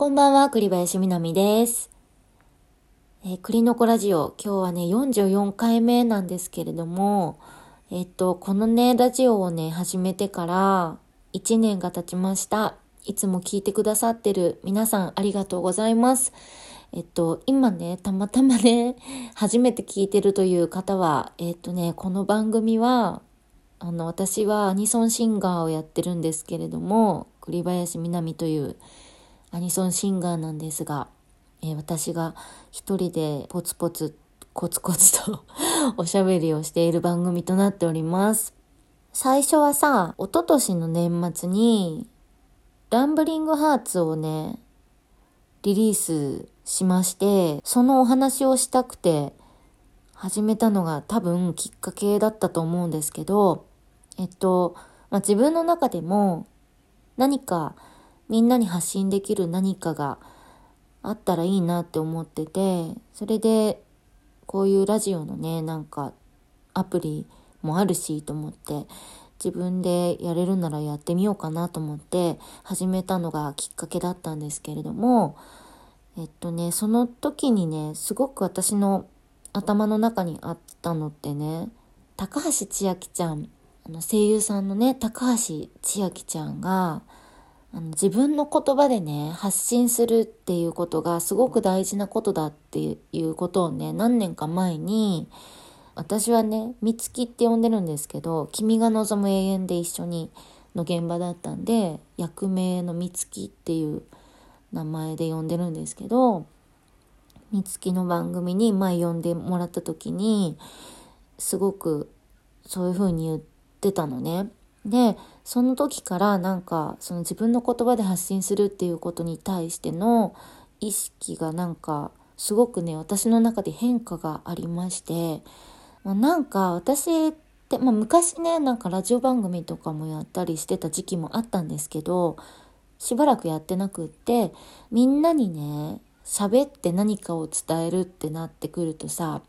こんばんは、栗林みなみです。えー、栗の子ラジオ、今日はね、44回目なんですけれども、えっと、このね、ラジオをね、始めてから1年が経ちました。いつも聞いてくださってる皆さんありがとうございます。えっと、今ね、たまたまね、初めて聞いてるという方は、えっとね、この番組は、あの、私はアニソンシンガーをやってるんですけれども、栗林みなみというアニソンシンガーなんですが、えー私が一人でポツポツコツコツと おしゃべりをしている番組となっております。最初はさ、一昨年の年末に、ランブリングハーツをね、リリースしまして、そのお話をしたくて始めたのが多分きっかけだったと思うんですけど、えっと、まあ、自分の中でも何かみんなに発信できる何かがあったらいいなって思ってて、それでこういうラジオのね、なんかアプリもあるしと思って、自分でやれるならやってみようかなと思って始めたのがきっかけだったんですけれども、えっとね、その時にね、すごく私の頭の中にあったのってね、高橋千秋ちゃん、あの声優さんのね、高橋千秋ちゃんが、あの自分の言葉でね、発信するっていうことがすごく大事なことだっていうことをね、何年か前に、私はね、美月って呼んでるんですけど、君が望む永遠で一緒にの現場だったんで、役名の美月っていう名前で呼んでるんですけど、美月の番組に前呼んでもらった時に、すごくそういう風に言ってたのね。で、その時からなんか、その自分の言葉で発信するっていうことに対しての意識がなんか、すごくね、私の中で変化がありまして、まあなんか私って、まあ昔ね、なんかラジオ番組とかもやったりしてた時期もあったんですけど、しばらくやってなくって、みんなにね、喋って何かを伝えるってなってくるとさ、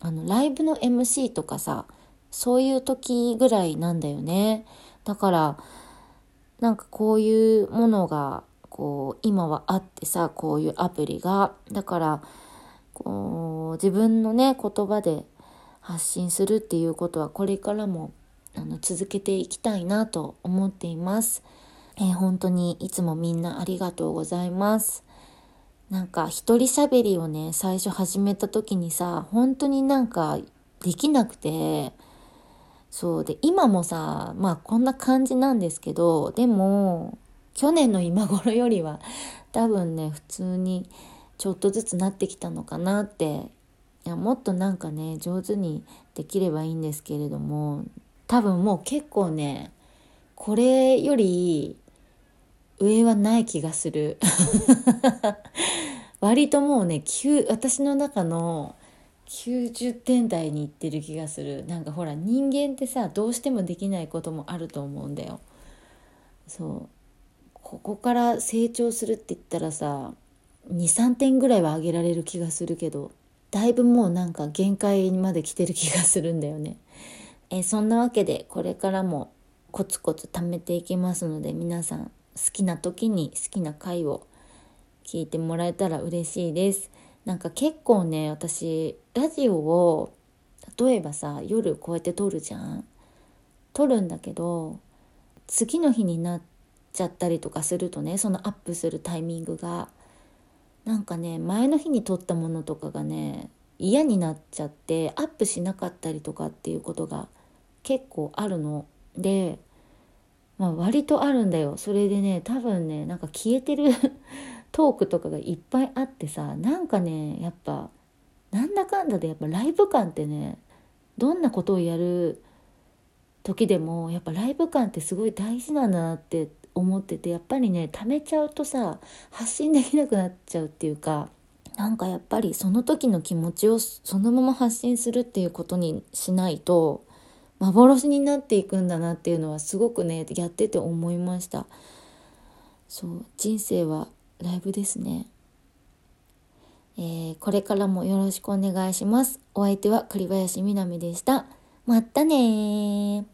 あの、ライブの MC とかさ、そういう時ぐらいなんだよね。だから、なんかこういうものが、こう、今はあってさ、こういうアプリが。だから、こう、自分のね、言葉で発信するっていうことは、これからも、あの、続けていきたいなと思っています。えー本当にいつもみんなありがとうございます。なんか一人喋りをね、最初始めた時にさ、本当になんかできなくて、そうで、今もさ、まあこんな感じなんですけど、でも、去年の今頃よりは多分ね、普通にちょっとずつなってきたのかなって、いや、もっとなんかね、上手にできればいいんですけれども、多分もう結構ね、これより上はない気がする。割ともうね、9私の中の90点台にいってる気がする。なんかほら、人間ってさ、どうしてもできないこともあると思うんだよ。そう。ここから成長するって言ったらさ、2、3点ぐらいは上げられる気がするけど、だいぶもうなんか限界にまで来てる気がするんだよね。えそんなわけで、これからもコツコツ貯めていきますので、皆さん好きな時に好きな回を聞いてもらえたら嬉しいです。なんか結構ね、私、ラジオを、例えばさ、夜こうやって撮るじゃん撮るんだけど、次の日になっちゃったりとかするとね、そのアップするタイミングが、なんかね、前の日に撮ったものとかがね、嫌になっちゃって、アップしなかったりとかっていうことが結構あるの。で、まあ割とあるんだよ。それでね、多分ね、なんか消えてるトークとかがいっぱいあってさ、なんかね、やっぱ、なんだかんだでやっぱライブ感ってね、どんなことをやる時でも、やっぱライブ感ってすごい大事なんだなって思ってて、やっぱりね、溜めちゃうとさ、発信できなくなっちゃうっていうか、なんかやっぱりその時の気持ちをそのまま発信するっていうことにしないと、幻になっていくんだなっていうのはすごくねやってて思いました。そう人生はライブですね。えーこれからもよろしくお願いします。お相手は栗林みなみでした。まったねー。